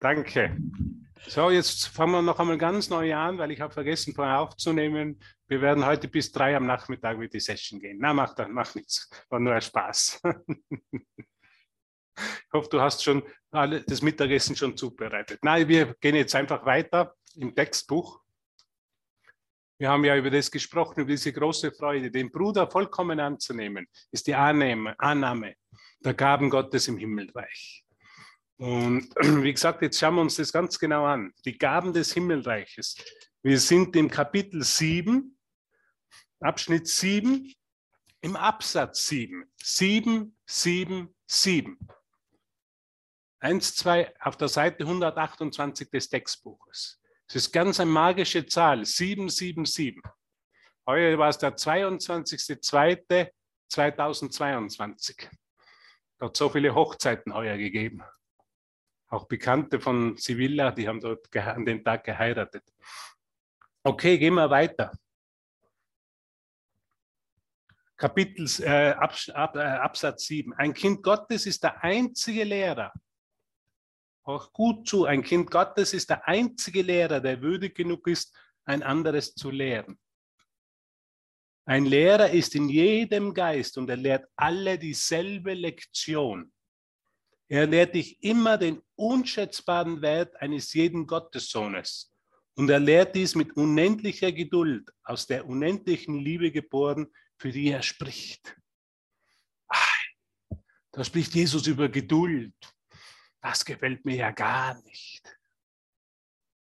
Danke. So, jetzt fangen wir noch einmal ganz neu an, weil ich habe vergessen, vorher aufzunehmen. Wir werden heute bis drei am Nachmittag mit die Session gehen. Na, mach, mach nichts. War nur ein Spaß. Ich hoffe, du hast schon alle, das Mittagessen schon zubereitet. Nein, wir gehen jetzt einfach weiter im Textbuch. Wir haben ja über das gesprochen, über diese große Freude. Den Bruder vollkommen anzunehmen, ist die Annahme, Annahme der Gaben Gottes im Himmelreich. Und wie gesagt, jetzt schauen wir uns das ganz genau an. Die Gaben des Himmelreiches. Wir sind im Kapitel 7, Abschnitt 7, im Absatz 7. 7, 7, 7. 1, 2 auf der Seite 128 des Textbuches. Es ist ganz eine magische Zahl, 777. Heuer war es der 22.02.2022. Hat so viele Hochzeiten heuer gegeben. Auch Bekannte von Sevilla, die haben dort an dem Tag geheiratet. Okay, gehen wir weiter. Kapitel äh, Abs Ab, äh, Absatz 7. Ein Kind Gottes ist der einzige Lehrer. Auch gut zu, ein Kind Gottes ist der einzige Lehrer, der würdig genug ist, ein anderes zu lehren. Ein Lehrer ist in jedem Geist und er lehrt alle dieselbe Lektion. Er lehrt dich immer den unschätzbaren Wert eines jeden Gottessohnes. Und er lehrt dies mit unendlicher Geduld, aus der unendlichen Liebe geboren, für die er spricht. Da spricht Jesus über Geduld. Das gefällt mir ja gar nicht.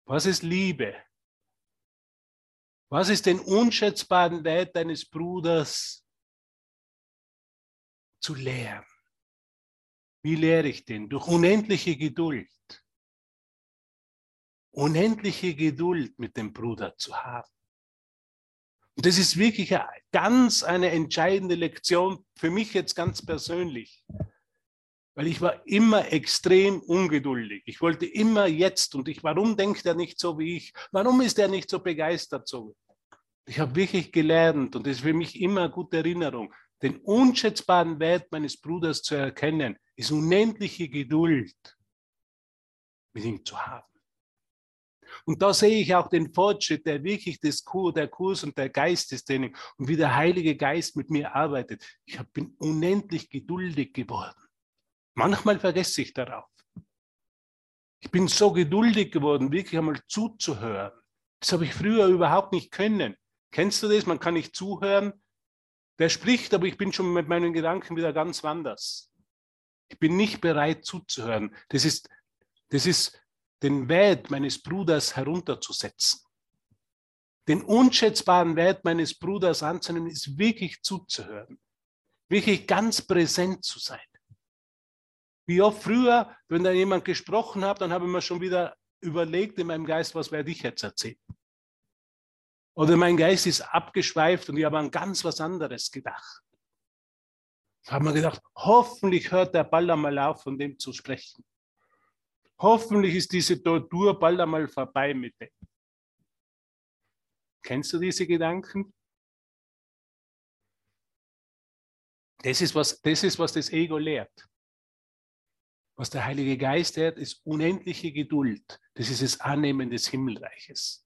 Was ist Liebe? Was ist den unschätzbaren Wert deines Bruders zu lehren? Wie lehre ich den? Durch unendliche Geduld. Unendliche Geduld mit dem Bruder zu haben. Und das ist wirklich ganz eine entscheidende Lektion für mich jetzt ganz persönlich. Weil ich war immer extrem ungeduldig. Ich wollte immer jetzt und ich, warum denkt er nicht so wie ich? Warum ist er nicht so begeistert so? Ich habe wirklich gelernt und das ist für mich immer eine gute Erinnerung, den unschätzbaren Wert meines Bruders zu erkennen, ist unendliche Geduld mit ihm zu haben. Und da sehe ich auch den Fortschritt, der wirklich des Kur, der Kurs und der Geistestraining und wie der Heilige Geist mit mir arbeitet. Ich bin unendlich geduldig geworden. Manchmal vergesse ich darauf. Ich bin so geduldig geworden, wirklich einmal zuzuhören. Das habe ich früher überhaupt nicht können. Kennst du das? Man kann nicht zuhören. Der spricht, aber ich bin schon mit meinen Gedanken wieder ganz woanders. Ich bin nicht bereit zuzuhören. Das ist, das ist den Wert meines Bruders herunterzusetzen. Den unschätzbaren Wert meines Bruders anzunehmen, ist wirklich zuzuhören. Wirklich ganz präsent zu sein. Wie oft früher, wenn da jemand gesprochen hat, dann habe ich mir schon wieder überlegt in meinem Geist, was werde ich jetzt erzählen? Oder mein Geist ist abgeschweift und ich habe an ganz was anderes gedacht. Da habe mir gedacht, hoffentlich hört der bald einmal auf, von dem zu sprechen. Hoffentlich ist diese Tortur bald einmal vorbei mit dem. Kennst du diese Gedanken? Das ist, was, das ist, was das Ego lehrt. Was der Heilige Geist lehrt, ist unendliche Geduld. Das ist das Annehmen des Himmelreiches.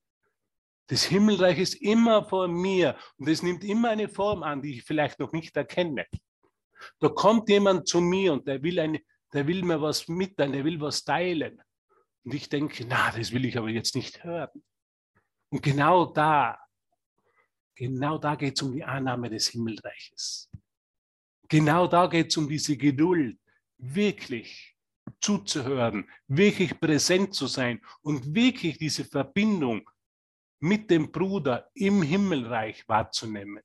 Das Himmelreich ist immer vor mir und es nimmt immer eine Form an, die ich vielleicht noch nicht erkenne. Da kommt jemand zu mir und der will, eine, der will mir was mitteilen, der will was teilen. Und ich denke, na, das will ich aber jetzt nicht hören. Und genau da, genau da geht es um die Annahme des Himmelreiches. Genau da geht es um diese Geduld, wirklich zuzuhören, wirklich präsent zu sein und wirklich diese Verbindung mit dem Bruder im Himmelreich wahrzunehmen.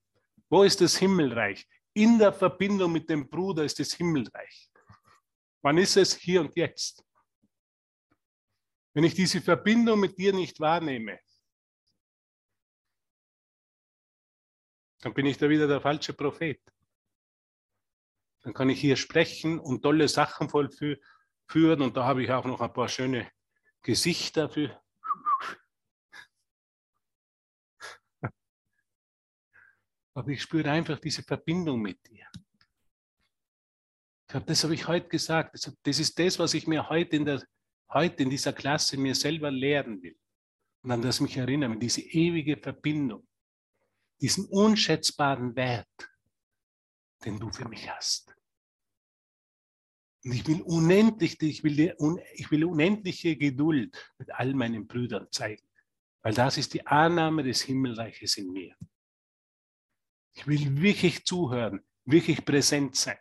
Wo ist das Himmelreich? In der Verbindung mit dem Bruder ist das Himmelreich. Wann ist es? Hier und jetzt. Wenn ich diese Verbindung mit dir nicht wahrnehme, dann bin ich da wieder der falsche Prophet. Dann kann ich hier sprechen und tolle Sachen vollführen führen. Und da habe ich auch noch ein paar schöne Gesichter für. Aber ich spüre einfach diese Verbindung mit dir. Das habe ich heute gesagt. Das ist das, was ich mir heute in der, heute in dieser Klasse mir selber lehren will und an das mich erinnern, diese ewige Verbindung, diesen unschätzbaren Wert, den du für mich hast. Und ich will unendlich, ich will, ich will unendliche Geduld mit all meinen Brüdern zeigen, weil das ist die Annahme des Himmelreiches in mir. Ich will wirklich zuhören, wirklich präsent sein.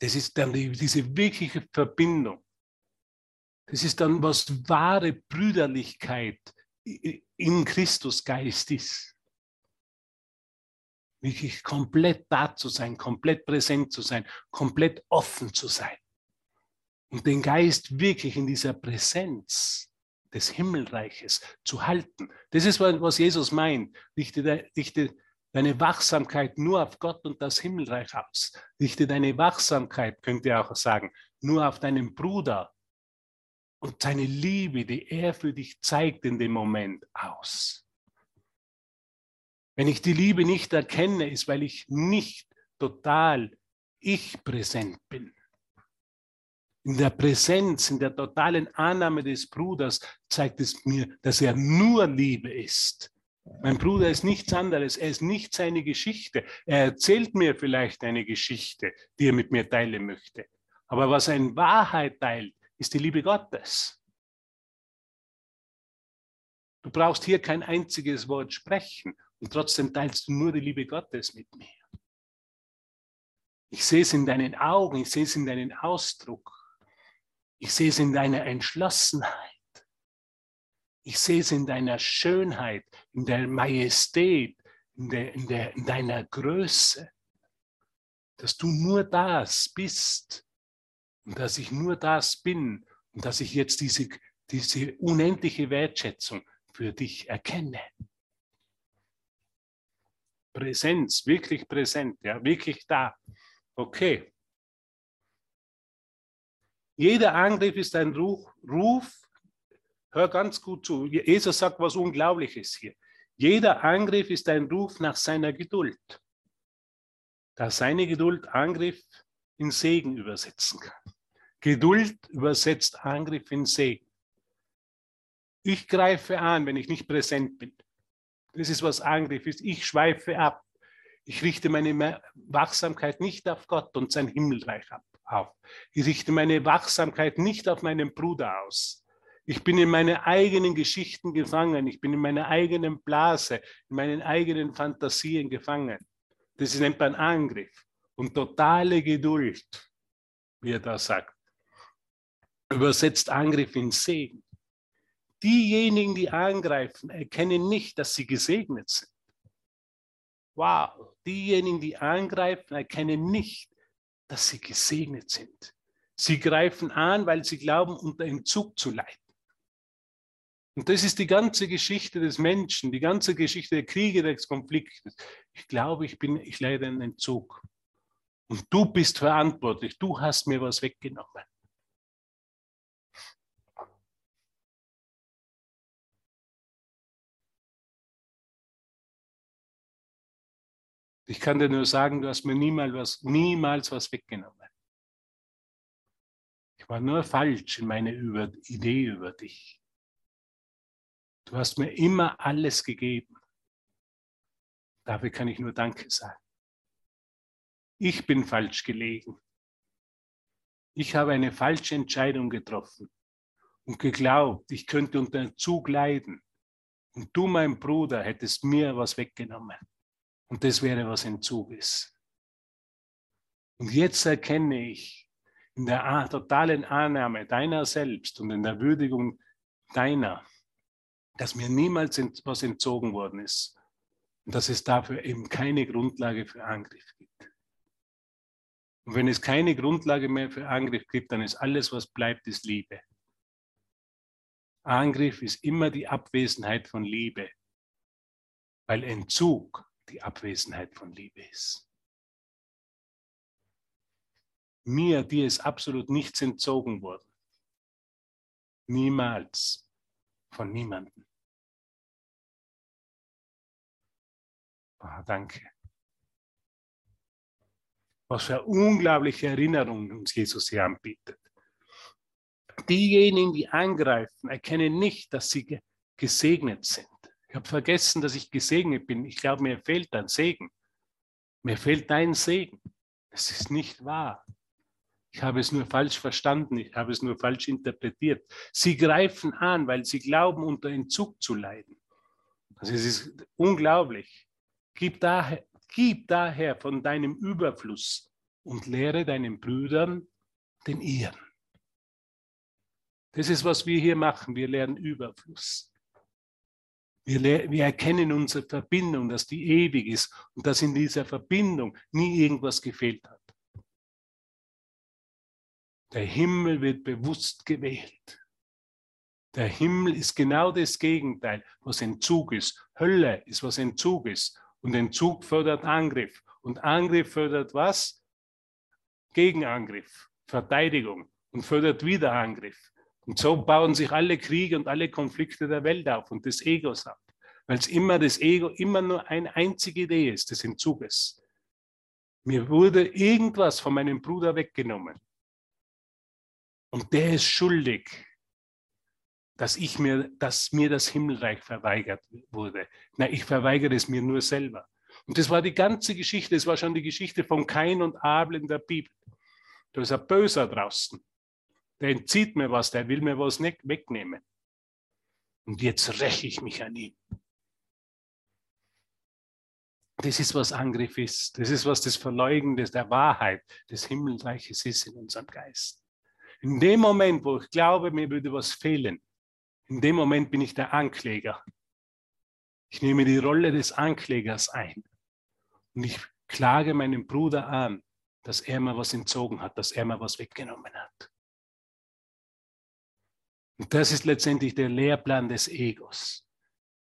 Das ist dann die, diese wirkliche Verbindung. Das ist dann, was wahre Brüderlichkeit in Christus Geist ist. Wirklich komplett da zu sein, komplett präsent zu sein, komplett offen zu sein. Und den Geist wirklich in dieser Präsenz des Himmelreiches zu halten. Das ist, was Jesus meint. Richte, richte deine Wachsamkeit nur auf Gott und das Himmelreich aus. Richte deine Wachsamkeit, könnt ihr auch sagen, nur auf deinen Bruder und seine Liebe, die er für dich zeigt in dem Moment aus. Wenn ich die Liebe nicht erkenne, ist, weil ich nicht total ich präsent bin. In der Präsenz, in der totalen Annahme des Bruders zeigt es mir, dass er nur Liebe ist. Mein Bruder ist nichts anderes, er ist nicht seine Geschichte. Er erzählt mir vielleicht eine Geschichte, die er mit mir teilen möchte. Aber was er in Wahrheit teilt, ist die Liebe Gottes. Du brauchst hier kein einziges Wort sprechen. Und trotzdem teilst du nur die Liebe Gottes mit mir. Ich sehe es in deinen Augen, ich sehe es in deinen Ausdruck. Ich sehe es in deiner Entschlossenheit. Ich sehe es in deiner Schönheit, in der Majestät, in, der, in, der, in deiner Größe. Dass du nur das bist und dass ich nur das bin und dass ich jetzt diese, diese unendliche Wertschätzung für dich erkenne. Präsenz, wirklich präsent, ja, wirklich da. Okay. Jeder Angriff ist ein Ruf, Ruf, hör ganz gut zu. Jesus sagt was Unglaubliches hier. Jeder Angriff ist ein Ruf nach seiner Geduld, da seine Geduld Angriff in Segen übersetzen kann. Geduld übersetzt Angriff in Segen. Ich greife an, wenn ich nicht präsent bin. Das ist, was Angriff ist. Ich schweife ab. Ich richte meine Wachsamkeit nicht auf Gott und sein Himmelreich auf. Ich richte meine Wachsamkeit nicht auf meinen Bruder aus. Ich bin in meine eigenen Geschichten gefangen. Ich bin in meiner eigenen Blase, in meinen eigenen Fantasien gefangen. Das nennt man Angriff und totale Geduld, wie er da sagt. Übersetzt Angriff in Segen. Diejenigen, die angreifen, erkennen nicht, dass sie gesegnet sind. Wow, diejenigen, die angreifen, erkennen nicht, dass sie gesegnet sind. Sie greifen an, weil sie glauben, unter Entzug zu leiden. Und das ist die ganze Geschichte des Menschen, die ganze Geschichte der Kriege, des Konfliktes. Ich glaube, ich bin, ich leide einen Entzug. Und du bist verantwortlich. Du hast mir was weggenommen. Ich kann dir nur sagen, du hast mir niemals was, niemals was weggenommen. Ich war nur falsch in meiner über Idee über dich. Du hast mir immer alles gegeben. Dafür kann ich nur Danke sagen. Ich bin falsch gelegen. Ich habe eine falsche Entscheidung getroffen und geglaubt, ich könnte unter Zug leiden. Und du, mein Bruder, hättest mir was weggenommen. Und das wäre, was Entzug ist. Und jetzt erkenne ich in der totalen Annahme deiner selbst und in der Würdigung deiner, dass mir niemals was entzogen worden ist und dass es dafür eben keine Grundlage für Angriff gibt. Und wenn es keine Grundlage mehr für Angriff gibt, dann ist alles, was bleibt, ist Liebe. Angriff ist immer die Abwesenheit von Liebe, weil Entzug die Abwesenheit von Liebe ist. Mir, dir ist absolut nichts entzogen worden. Niemals. Von niemandem. Ah, danke. Was für unglaubliche Erinnerungen uns Jesus hier anbietet. diejenigen, die angreifen, erkennen nicht, dass sie gesegnet sind. Ich habe vergessen, dass ich gesegnet bin. Ich glaube, mir fehlt ein Segen. Mir fehlt dein Segen. Es ist nicht wahr. Ich habe es nur falsch verstanden, ich habe es nur falsch interpretiert. Sie greifen an, weil sie glauben, unter Entzug zu leiden. Also es ist unglaublich. Gib daher, gib daher von deinem Überfluss und lehre deinen Brüdern den ihren. Das ist, was wir hier machen. Wir lernen Überfluss. Wir, wir, erkennen unsere Verbindung, dass die ewig ist und dass in dieser Verbindung nie irgendwas gefehlt hat. Der Himmel wird bewusst gewählt. Der Himmel ist genau das Gegenteil, was Entzug ist. Hölle ist, was Entzug ist. Und Entzug fördert Angriff. Und Angriff fördert was? Gegenangriff, Verteidigung und fördert wieder Angriff. Und so bauen sich alle Kriege und alle Konflikte der Welt auf und des Egos ab. Weil es immer das Ego immer nur eine einzige Idee ist, des Entzuges. Mir wurde irgendwas von meinem Bruder weggenommen. Und der ist schuldig, dass, ich mir, dass mir das Himmelreich verweigert wurde. Nein, ich verweigere es mir nur selber. Und das war die ganze Geschichte, das war schon die Geschichte von Kain und Abel in der Bibel. Da ist ein Böser draußen. Der entzieht mir was, der will mir was nicht wegnehmen. Und jetzt räche ich mich an ihm. Das ist, was Angriff ist. Das ist, was das Verleugnen der Wahrheit des Himmelreiches ist in unserem Geist. In dem Moment, wo ich glaube, mir würde was fehlen, in dem Moment bin ich der Ankläger. Ich nehme die Rolle des Anklägers ein. Und ich klage meinen Bruder an, dass er mir was entzogen hat, dass er mir was weggenommen hat. Und das ist letztendlich der Lehrplan des Egos.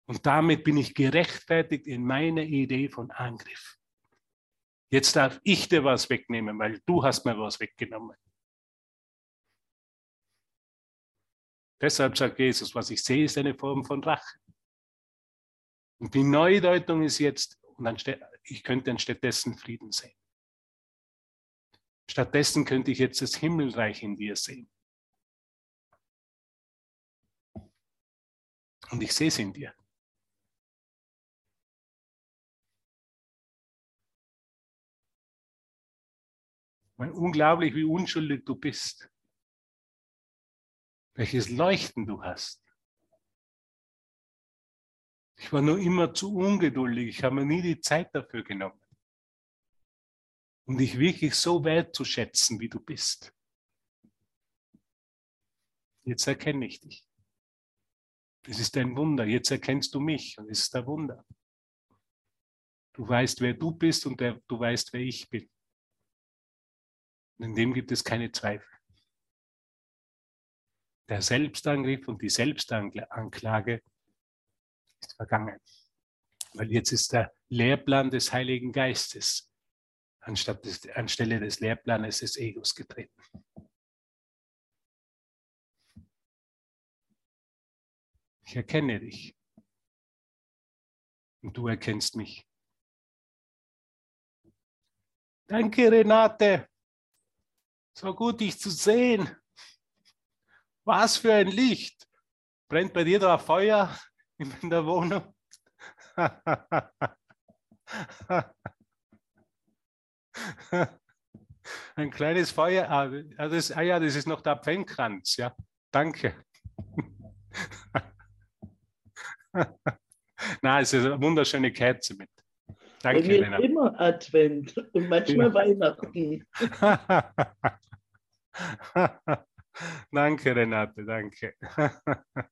Und damit bin ich gerechtfertigt in meiner Idee von Angriff. Jetzt darf ich dir was wegnehmen, weil du hast mir was weggenommen. Deshalb sagt Jesus, was ich sehe, ist eine Form von Rache. Und die Neudeutung ist jetzt, und ich könnte anstattdessen Frieden sehen. Stattdessen könnte ich jetzt das Himmelreich in dir sehen. Und ich sehe es in dir. Weil unglaublich, wie unschuldig du bist welches Leuchten du hast. Ich war nur immer zu ungeduldig. Ich habe mir nie die Zeit dafür genommen. Um dich wirklich so wertzuschätzen, wie du bist. Jetzt erkenne ich dich. Es ist ein Wunder. Jetzt erkennst du mich und es ist ein Wunder. Du weißt, wer du bist und der, du weißt, wer ich bin. Und in dem gibt es keine Zweifel der Selbstangriff und die Selbstanklage ist vergangen. Weil jetzt ist der Lehrplan des Heiligen Geistes anstatt des, anstelle des Lehrplanes des Egos getreten. Ich erkenne dich. Und du erkennst mich. Danke, Renate. So gut, dich zu sehen. Was für ein Licht! Brennt bei dir da Feuer in der Wohnung? ein kleines Feuer. Ah, das, ah ja, das ist noch der Adventkranz. Ja, danke. Na, es ist eine wunderschöne Kerze mit. Danke, Bei mir Lena. immer Advent und manchmal ja. Weihnachten. danke, Renate, danke.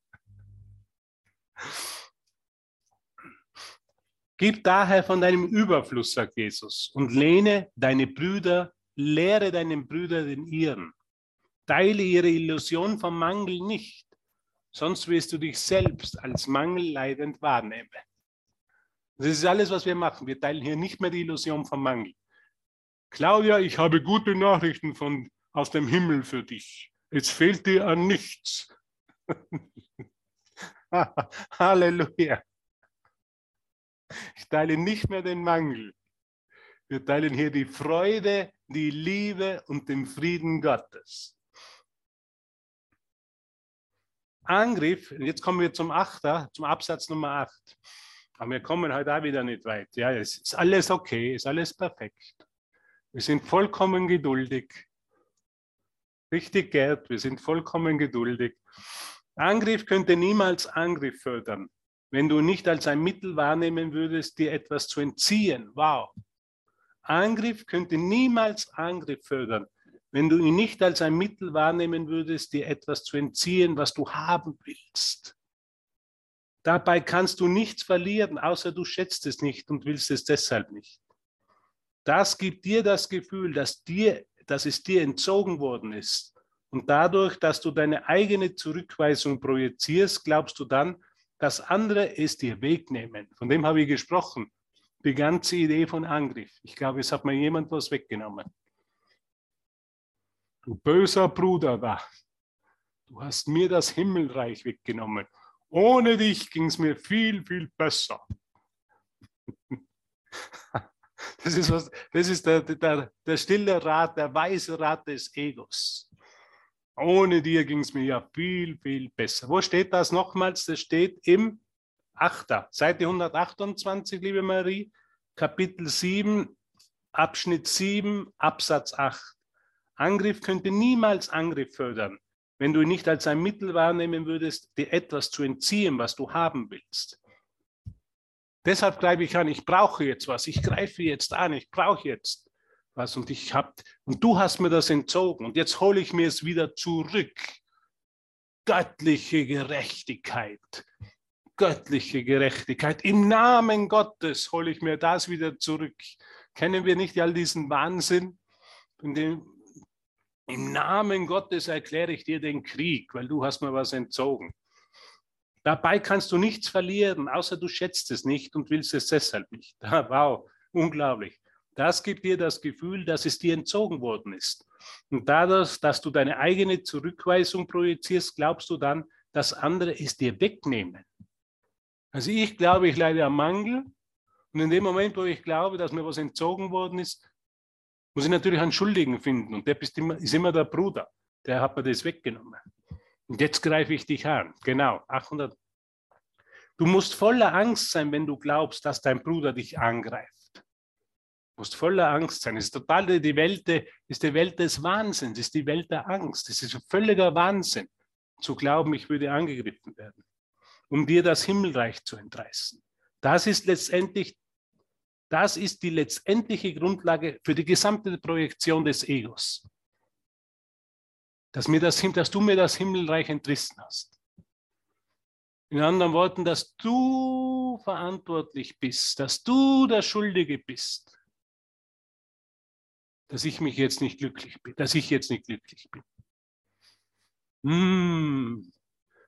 Gib daher von deinem Überfluss, sagt Jesus, und lehne deine Brüder, lehre deinen Brüdern den ihren. Teile ihre Illusion vom Mangel nicht, sonst wirst du dich selbst als mangelleidend wahrnehmen. Das ist alles, was wir machen. Wir teilen hier nicht mehr die Illusion vom Mangel. Claudia, ich habe gute Nachrichten von, aus dem Himmel für dich. Es fehlt dir an nichts. Halleluja. Ich teile nicht mehr den Mangel. Wir teilen hier die Freude, die Liebe und den Frieden Gottes. Angriff, jetzt kommen wir zum Achter, zum Absatz Nummer 8. Aber wir kommen heute auch wieder nicht weit. Ja, es ist alles okay, ist alles perfekt. Wir sind vollkommen geduldig. Richtig, Gerd, wir sind vollkommen geduldig. Angriff könnte niemals Angriff fördern, wenn du nicht als ein Mittel wahrnehmen würdest, dir etwas zu entziehen. Wow. Angriff könnte niemals Angriff fördern, wenn du ihn nicht als ein Mittel wahrnehmen würdest, dir etwas zu entziehen, was du haben willst. Dabei kannst du nichts verlieren, außer du schätzt es nicht und willst es deshalb nicht. Das gibt dir das Gefühl, dass, dir, dass es dir entzogen worden ist. Und dadurch, dass du deine eigene Zurückweisung projizierst, glaubst du dann, dass andere es dir wegnehmen. Von dem habe ich gesprochen. Die ganze Idee von Angriff. Ich glaube, es hat mir jemand was weggenommen. Du böser Bruder da. Du hast mir das Himmelreich weggenommen. Ohne dich ging es mir viel, viel besser. Das ist, was, das ist der, der, der stille Rat, der weise Rat des Egos. Ohne dir ging es mir ja viel, viel besser. Wo steht das nochmals? Das steht im 8. Seite 128, liebe Marie, Kapitel 7, Abschnitt 7, Absatz 8. Angriff könnte niemals Angriff fördern wenn du ihn nicht als ein Mittel wahrnehmen würdest, dir etwas zu entziehen, was du haben willst. Deshalb greife ich an, ich brauche jetzt was, ich greife jetzt an, ich brauche jetzt was und ich habe und du hast mir das entzogen und jetzt hole ich mir es wieder zurück. Göttliche Gerechtigkeit, göttliche Gerechtigkeit. Im Namen Gottes hole ich mir das wieder zurück. Kennen wir nicht all diesen Wahnsinn, von dem, im Namen Gottes erkläre ich dir den Krieg, weil du hast mir was entzogen. Dabei kannst du nichts verlieren, außer du schätzt es nicht und willst es deshalb nicht. Wow, unglaublich. Das gibt dir das Gefühl, dass es dir entzogen worden ist. Und dadurch, dass du deine eigene Zurückweisung projizierst, glaubst du dann, dass andere es dir wegnehmen. Also ich glaube, ich leide am Mangel. Und in dem Moment, wo ich glaube, dass mir was entzogen worden ist, muss ich natürlich einen Schuldigen finden und der ist immer, ist immer der Bruder. Der hat mir das weggenommen. Und jetzt greife ich dich an. Genau, 800. Du musst voller Angst sein, wenn du glaubst, dass dein Bruder dich angreift. Du musst voller Angst sein. Es ist total die Welt, ist die Welt des Wahnsinns, ist die Welt der Angst. Es ist völliger Wahnsinn, zu glauben, ich würde angegriffen werden, um dir das Himmelreich zu entreißen. Das ist letztendlich das ist die letztendliche Grundlage für die gesamte Projektion des Egos. Dass, mir das, dass du mir das Himmelreich entrissen hast. In anderen Worten, dass du verantwortlich bist, dass du der Schuldige bist, dass ich mich jetzt nicht glücklich bin, dass ich jetzt nicht glücklich bin. Hm,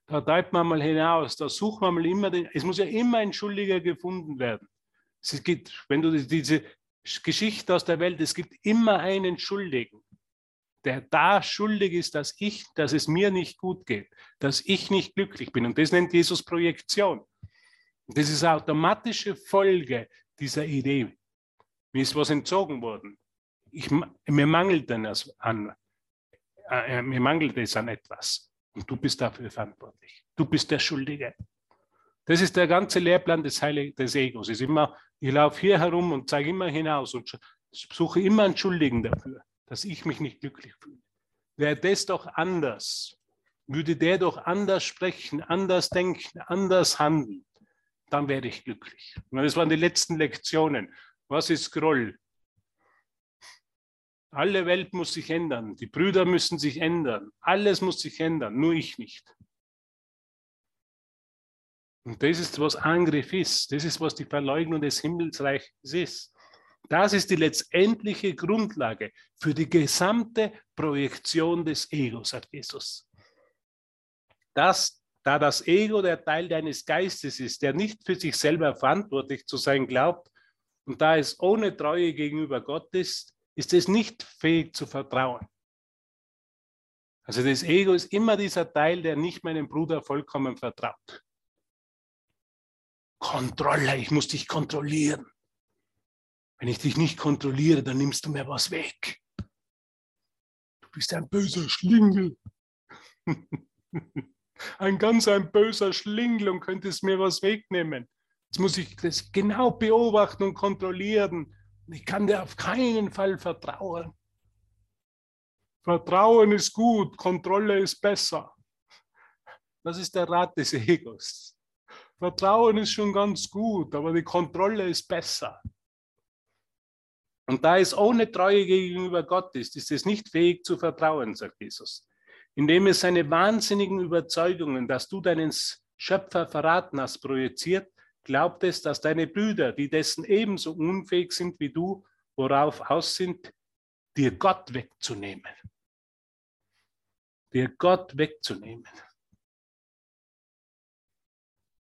da treibt man mal hinaus, da sucht man mal immer den, es muss ja immer ein Schuldiger gefunden werden. Es gibt, wenn du diese Geschichte aus der Welt, es gibt immer einen Schuldigen, der da schuldig ist, dass ich, dass es mir nicht gut geht, dass ich nicht glücklich bin. Und das nennt Jesus Projektion. Das ist eine automatische Folge dieser Idee. Mir ist was entzogen worden. Ich, mir mangelt es an, äh, mir mangelt es an etwas. Und du bist dafür verantwortlich. Du bist der Schuldige. Das ist der ganze Lehrplan des, Heilig des Egos. Ist immer, ich laufe hier herum und zeige immer hinaus und suche immer einen Schuldigen dafür, dass ich mich nicht glücklich fühle. Wäre das doch anders, würde der doch anders sprechen, anders denken, anders handeln, dann wäre ich glücklich. Und das waren die letzten Lektionen. Was ist Groll? Alle Welt muss sich ändern. Die Brüder müssen sich ändern. Alles muss sich ändern, nur ich nicht. Und das ist, was Angriff ist. Das ist, was die Verleugnung des Himmelsreichs ist. Das ist die letztendliche Grundlage für die gesamte Projektion des Egos, sagt Jesus. Das, da das Ego der Teil deines Geistes ist, der nicht für sich selber verantwortlich zu sein glaubt, und da es ohne Treue gegenüber Gott ist, ist es nicht fähig zu vertrauen. Also das Ego ist immer dieser Teil, der nicht meinem Bruder vollkommen vertraut. Kontrolle, ich muss dich kontrollieren. Wenn ich dich nicht kontrolliere, dann nimmst du mir was weg. Du bist ein böser Schlingel. Ein ganz ein böser Schlingel und könnte es mir was wegnehmen. Jetzt muss ich das genau beobachten und kontrollieren. Ich kann dir auf keinen Fall vertrauen. Vertrauen ist gut, Kontrolle ist besser. Das ist der Rat des Egos. Vertrauen ist schon ganz gut, aber die Kontrolle ist besser. Und da es ohne Treue gegenüber Gott ist, ist es nicht fähig zu vertrauen, sagt Jesus. Indem es seine wahnsinnigen Überzeugungen, dass du deinen Schöpfer verraten hast, projiziert, glaubt es, dass deine Brüder, die dessen ebenso unfähig sind wie du, worauf aus sind, dir Gott wegzunehmen. Dir Gott wegzunehmen.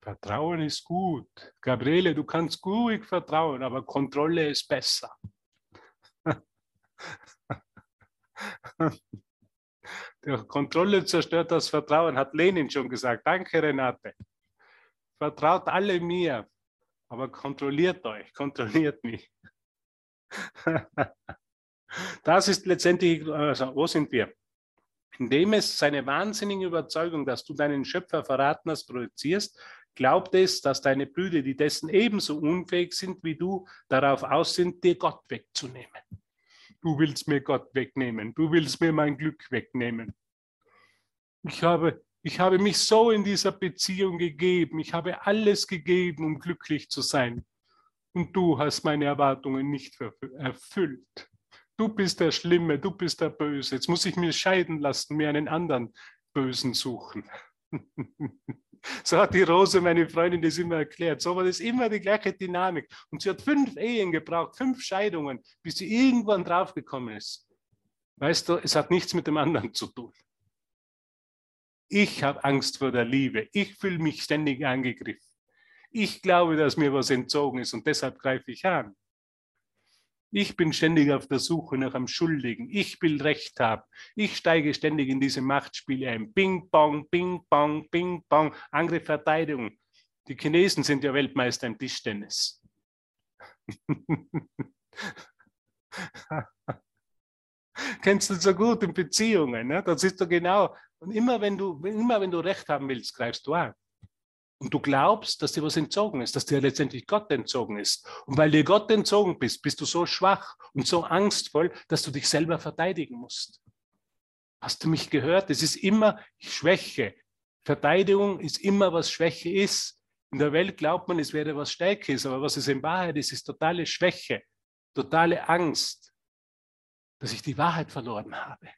Vertrauen ist gut. Gabriele, du kannst ruhig vertrauen, aber Kontrolle ist besser. Die Kontrolle zerstört das Vertrauen, hat Lenin schon gesagt. Danke, Renate. Vertraut alle mir, aber kontrolliert euch, kontrolliert mich. Das ist letztendlich, also wo sind wir? Indem es seine wahnsinnige Überzeugung, dass du deinen Schöpfer verraten hast, projizierst, glaubt es, dass deine Brüder, die dessen ebenso unfähig sind wie du, darauf aus sind, dir Gott wegzunehmen. Du willst mir Gott wegnehmen, du willst mir mein Glück wegnehmen. Ich habe, ich habe mich so in dieser Beziehung gegeben, ich habe alles gegeben, um glücklich zu sein. Und du hast meine Erwartungen nicht erfüllt. Du bist der Schlimme, du bist der Böse. Jetzt muss ich mir scheiden lassen, mir einen anderen Bösen suchen. So hat die Rose, meine Freundin, das immer erklärt. So war das immer die gleiche Dynamik. Und sie hat fünf Ehen gebraucht, fünf Scheidungen, bis sie irgendwann draufgekommen ist. Weißt du, es hat nichts mit dem anderen zu tun. Ich habe Angst vor der Liebe. Ich fühle mich ständig angegriffen. Ich glaube, dass mir was entzogen ist und deshalb greife ich an. Ich bin ständig auf der Suche nach einem Schuldigen. Ich will Recht haben. Ich steige ständig in diese Machtspiele ein. Bing, bong, bing, bong, bing, bong. Angriff, Verteidigung. Die Chinesen sind ja Weltmeister im Tischtennis. Kennst du so gut in Beziehungen? Ne? Das ist doch genau. Und immer wenn du, immer wenn du Recht haben willst, greifst du an und du glaubst, dass dir was entzogen ist, dass dir letztendlich Gott entzogen ist. Und weil dir Gott entzogen bist, bist du so schwach und so angstvoll, dass du dich selber verteidigen musst. Hast du mich gehört? Es ist immer Schwäche. Verteidigung ist immer, was Schwäche ist. In der Welt glaubt man, es wäre was Stärkes, aber was es in Wahrheit ist, ist totale Schwäche, totale Angst, dass ich die Wahrheit verloren habe.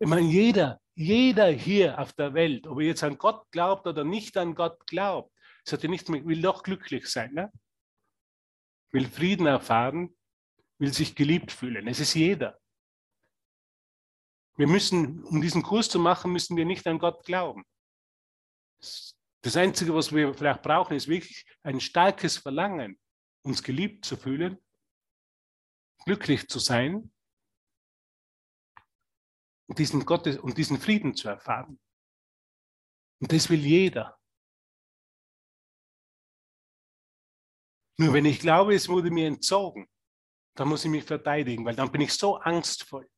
Ich meine, jeder, jeder hier auf der Welt, ob er jetzt an Gott glaubt oder nicht an Gott glaubt, sagt er nicht, will doch glücklich sein, ne? will Frieden erfahren, will sich geliebt fühlen. Es ist jeder. Wir müssen, um diesen Kurs zu machen, müssen wir nicht an Gott glauben. Das Einzige, was wir vielleicht brauchen, ist wirklich ein starkes Verlangen, uns geliebt zu fühlen, glücklich zu sein und diesen, Gottes, und diesen Frieden zu erfahren. Und das will jeder. Nur wenn ich glaube, es wurde mir entzogen, dann muss ich mich verteidigen, weil dann bin ich so angstvoll.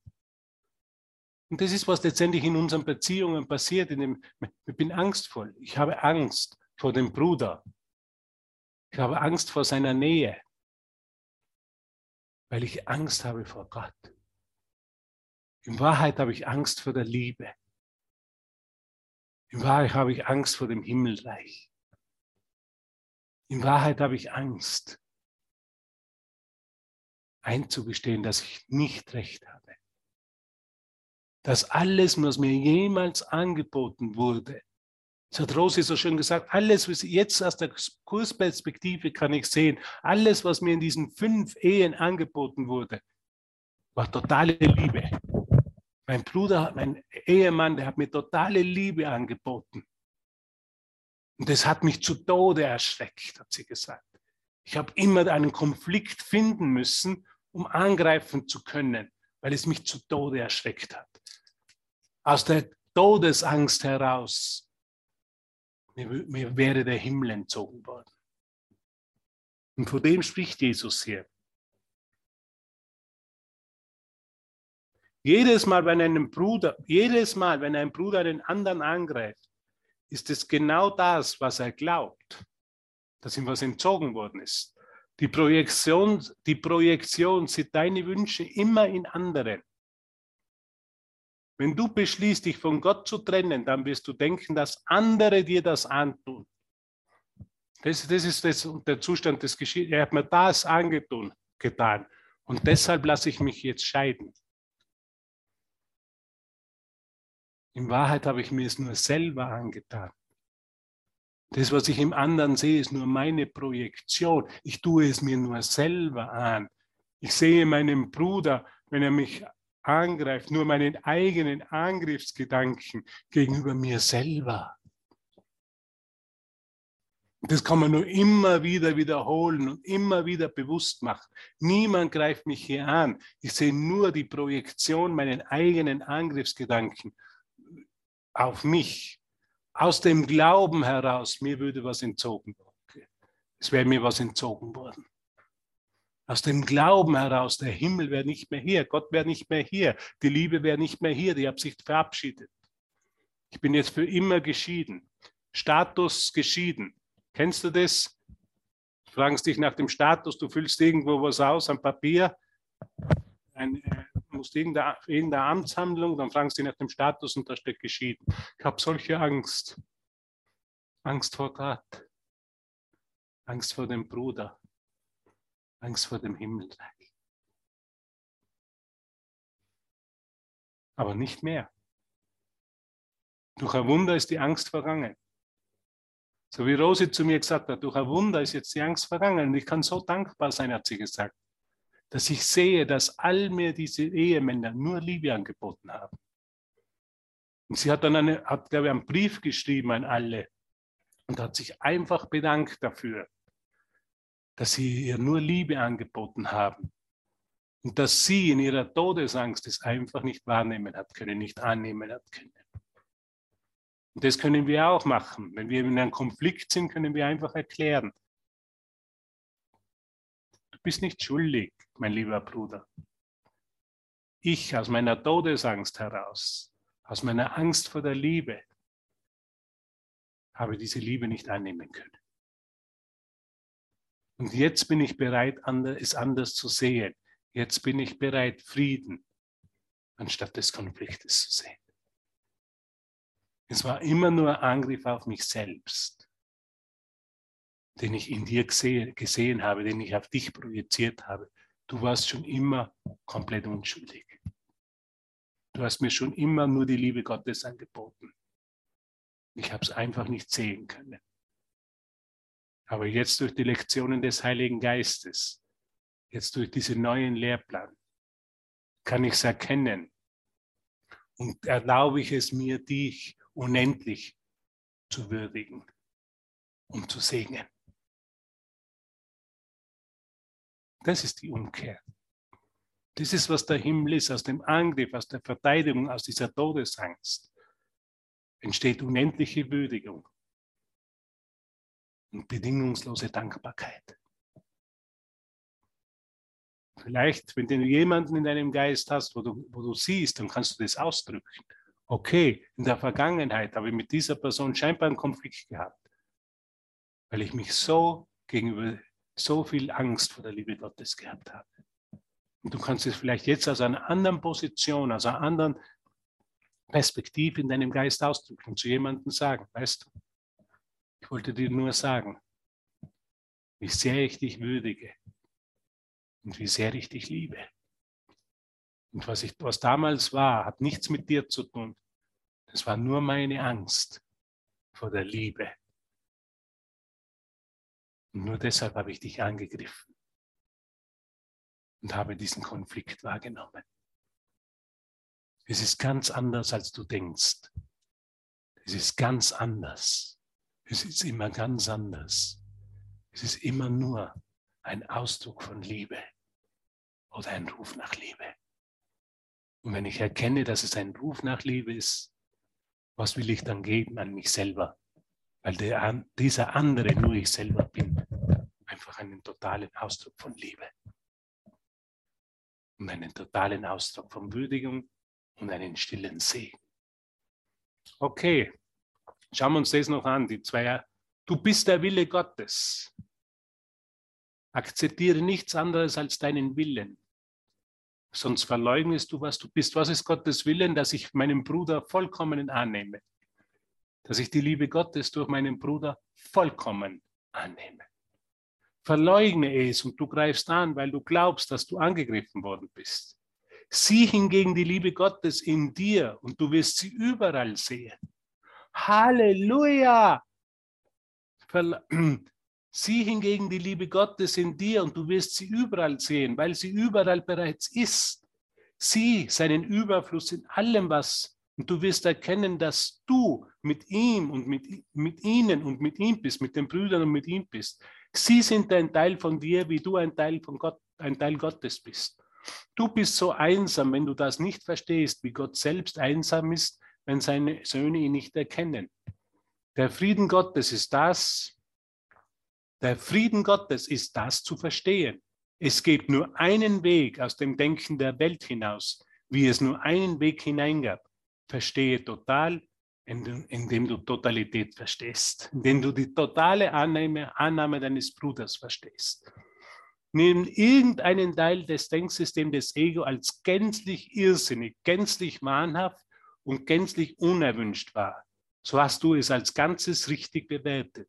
Und das ist, was letztendlich in unseren Beziehungen passiert. In dem, ich bin angstvoll. Ich habe Angst vor dem Bruder. Ich habe Angst vor seiner Nähe, weil ich Angst habe vor Gott. In Wahrheit habe ich Angst vor der Liebe. In Wahrheit habe ich Angst vor dem Himmelreich. In Wahrheit habe ich Angst, einzugestehen, dass ich nicht recht habe. Dass alles, was mir jemals angeboten wurde, das hat Rosi so schön gesagt, alles, was jetzt aus der Kursperspektive kann ich sehen, alles, was mir in diesen fünf Ehen angeboten wurde, war totale Liebe. Mein Bruder, mein Ehemann, der hat mir totale Liebe angeboten. Und das hat mich zu Tode erschreckt, hat sie gesagt. Ich habe immer einen Konflikt finden müssen, um angreifen zu können, weil es mich zu Tode erschreckt hat. Aus der Todesangst heraus, mir, mir wäre der Himmel entzogen worden. Und vor dem spricht Jesus hier. Jedes Mal, wenn ein Bruder, jedes Mal, wenn ein Bruder den anderen angreift, ist es genau das, was er glaubt, dass ihm was entzogen worden ist. Die Projektion, die Projektion sieht deine Wünsche immer in anderen. Wenn du beschließt, dich von Gott zu trennen, dann wirst du denken, dass andere dir das antun. Das, das ist das, der Zustand des Geschehens. Er hat mir das angetun, getan. Und deshalb lasse ich mich jetzt scheiden. In Wahrheit habe ich mir es nur selber angetan. Das, was ich im anderen sehe, ist nur meine Projektion. Ich tue es mir nur selber an. Ich sehe meinen Bruder, wenn er mich angreift, nur meinen eigenen Angriffsgedanken gegenüber mir selber. Das kann man nur immer wieder wiederholen und immer wieder bewusst machen. Niemand greift mich hier an. Ich sehe nur die Projektion meinen eigenen Angriffsgedanken auf mich. Aus dem Glauben heraus, mir würde was entzogen worden. Es wäre mir was entzogen worden. Aus dem Glauben heraus, der Himmel wäre nicht mehr hier, Gott wäre nicht mehr hier, die Liebe wäre nicht mehr hier, die Absicht verabschiedet. Ich bin jetzt für immer geschieden. Status geschieden. Kennst du das? Du fragst dich nach dem Status, du füllst irgendwo was aus am Papier, ein, äh, musst irgendeine, irgendeine Amtshandlung, dann du dich nach dem Status und da steht geschieden. Ich habe solche Angst. Angst vor Gott. Angst vor dem Bruder. Angst vor dem Himmelreich. Aber nicht mehr. Durch ein Wunder ist die Angst vergangen. So wie Rosi zu mir gesagt hat, durch ein Wunder ist jetzt die Angst vergangen. Und ich kann so dankbar sein, hat sie gesagt, dass ich sehe, dass all mir diese Ehemänner nur Liebe angeboten haben. Und sie hat dann eine, hat, glaube ich, einen Brief geschrieben an alle und hat sich einfach bedankt dafür, dass sie ihr nur Liebe angeboten haben und dass sie in ihrer Todesangst es einfach nicht wahrnehmen hat können, nicht annehmen hat können. Und das können wir auch machen. Wenn wir in einem Konflikt sind, können wir einfach erklären. Bist nicht schuldig, mein lieber Bruder. Ich aus meiner Todesangst heraus, aus meiner Angst vor der Liebe, habe diese Liebe nicht annehmen können. Und jetzt bin ich bereit, es anders zu sehen. Jetzt bin ich bereit, Frieden anstatt des Konfliktes zu sehen. Es war immer nur Angriff auf mich selbst, den ich in dir gesehen habe, den ich auf dich projiziert habe. Du warst schon immer komplett unschuldig. Du hast mir schon immer nur die Liebe Gottes angeboten. Ich habe es einfach nicht sehen können. Aber jetzt durch die Lektionen des Heiligen Geistes, jetzt durch diesen neuen Lehrplan, kann ich es erkennen und erlaube ich es mir, dich unendlich zu würdigen und zu segnen. Das ist die Umkehr. Das ist, was der Himmel ist. Aus dem Angriff, aus der Verteidigung, aus dieser Todesangst entsteht unendliche Würdigung und bedingungslose Dankbarkeit. Vielleicht, wenn du jemanden in deinem Geist hast, wo du, wo du siehst, dann kannst du das ausdrücken. Okay, in der Vergangenheit habe ich mit dieser Person scheinbar einen Konflikt gehabt, weil ich mich so gegenüber so viel Angst vor der Liebe Gottes gehabt habe. Und du kannst es vielleicht jetzt aus einer anderen Position, aus einer anderen Perspektive in deinem Geist ausdrücken zu jemandem sagen, weißt du, ich wollte dir nur sagen, wie sehr ich dich würdige und wie sehr ich dich liebe. Und was, ich, was damals war, hat nichts mit dir zu tun. Das war nur meine Angst vor der Liebe. Und nur deshalb habe ich dich angegriffen und habe diesen Konflikt wahrgenommen. Es ist ganz anders, als du denkst. Es ist ganz anders. Es ist immer ganz anders. Es ist immer nur ein Ausdruck von Liebe oder ein Ruf nach Liebe. Und wenn ich erkenne, dass es ein Ruf nach Liebe ist, was will ich dann geben an mich selber? Weil der, dieser andere nur ich selber bin. Einen totalen Ausdruck von Liebe. und einen totalen Ausdruck von Würdigung und einen stillen Segen. Okay, schauen wir uns das noch an, die zwei. Du bist der Wille Gottes. Akzeptiere nichts anderes als deinen Willen. Sonst verleugnest du, was du bist. Was ist Gottes Willen? Dass ich meinen Bruder vollkommen annehme. Dass ich die Liebe Gottes durch meinen Bruder vollkommen annehme. Verleugne es und du greifst an, weil du glaubst, dass du angegriffen worden bist. Sieh hingegen die Liebe Gottes in dir und du wirst sie überall sehen. Halleluja! Sieh hingegen die Liebe Gottes in dir und du wirst sie überall sehen, weil sie überall bereits ist. Sieh seinen Überfluss in allem, was und du wirst erkennen, dass du mit ihm und mit, mit ihnen und mit ihm bist, mit den Brüdern und mit ihm bist. Sie sind ein Teil von dir, wie du ein Teil von Gott, ein Teil Gottes bist. Du bist so einsam, wenn du das nicht verstehst, wie Gott selbst einsam ist, wenn seine Söhne ihn nicht erkennen. Der Frieden Gottes ist das, der Frieden Gottes ist das zu verstehen. Es gibt nur einen Weg aus dem Denken der Welt hinaus, wie es nur einen Weg hineingab. Verstehe total, indem du Totalität verstehst, indem du die totale Annahme, Annahme deines Bruders verstehst. Nimm irgendeinen Teil des Denksystems des Ego als gänzlich irrsinnig, gänzlich wahnhaft und gänzlich unerwünscht wahr. So hast du es als Ganzes richtig bewertet.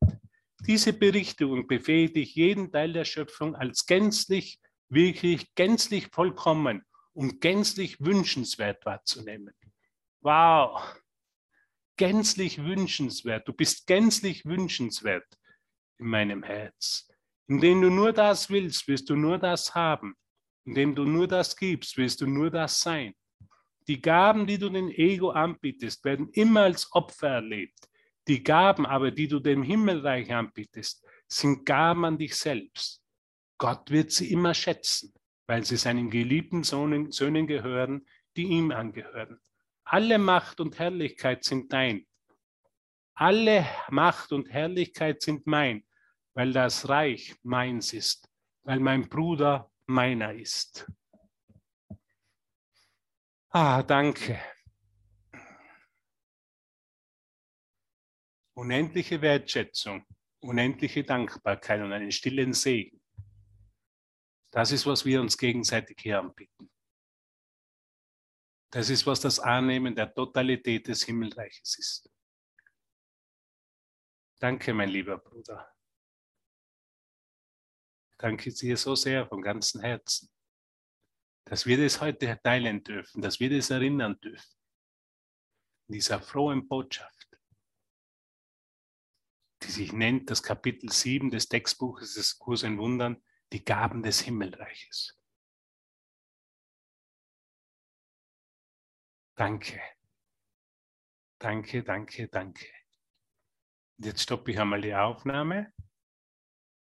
Diese Berichtigung befähigt jeden Teil der Schöpfung als gänzlich, wirklich gänzlich vollkommen und gänzlich wünschenswert wahrzunehmen. Wow, gänzlich wünschenswert. Du bist gänzlich wünschenswert in meinem Herz. Indem du nur das willst, wirst du nur das haben. Indem du nur das gibst, wirst du nur das sein. Die Gaben, die du dem Ego anbietest, werden immer als Opfer erlebt. Die Gaben aber, die du dem Himmelreich anbietest, sind Gaben an dich selbst. Gott wird sie immer schätzen, weil sie seinen geliebten Söhnen, Söhnen gehören, die ihm angehören. Alle Macht und Herrlichkeit sind dein. Alle Macht und Herrlichkeit sind mein, weil das Reich meins ist, weil mein Bruder meiner ist. Ah, danke. unendliche Wertschätzung, unendliche Dankbarkeit und einen stillen Segen. Das ist, was wir uns gegenseitig hier anbieten. Das ist, was das Annehmen der Totalität des Himmelreiches ist. Danke, mein lieber Bruder. Danke dir so sehr von ganzem Herzen, dass wir das heute teilen dürfen, dass wir das erinnern dürfen. In dieser frohen Botschaft die sich nennt, das Kapitel 7 des Textbuches des Kurs in Wundern, die Gaben des Himmelreiches. Danke. Danke, danke, danke. Und jetzt stoppe ich einmal die Aufnahme.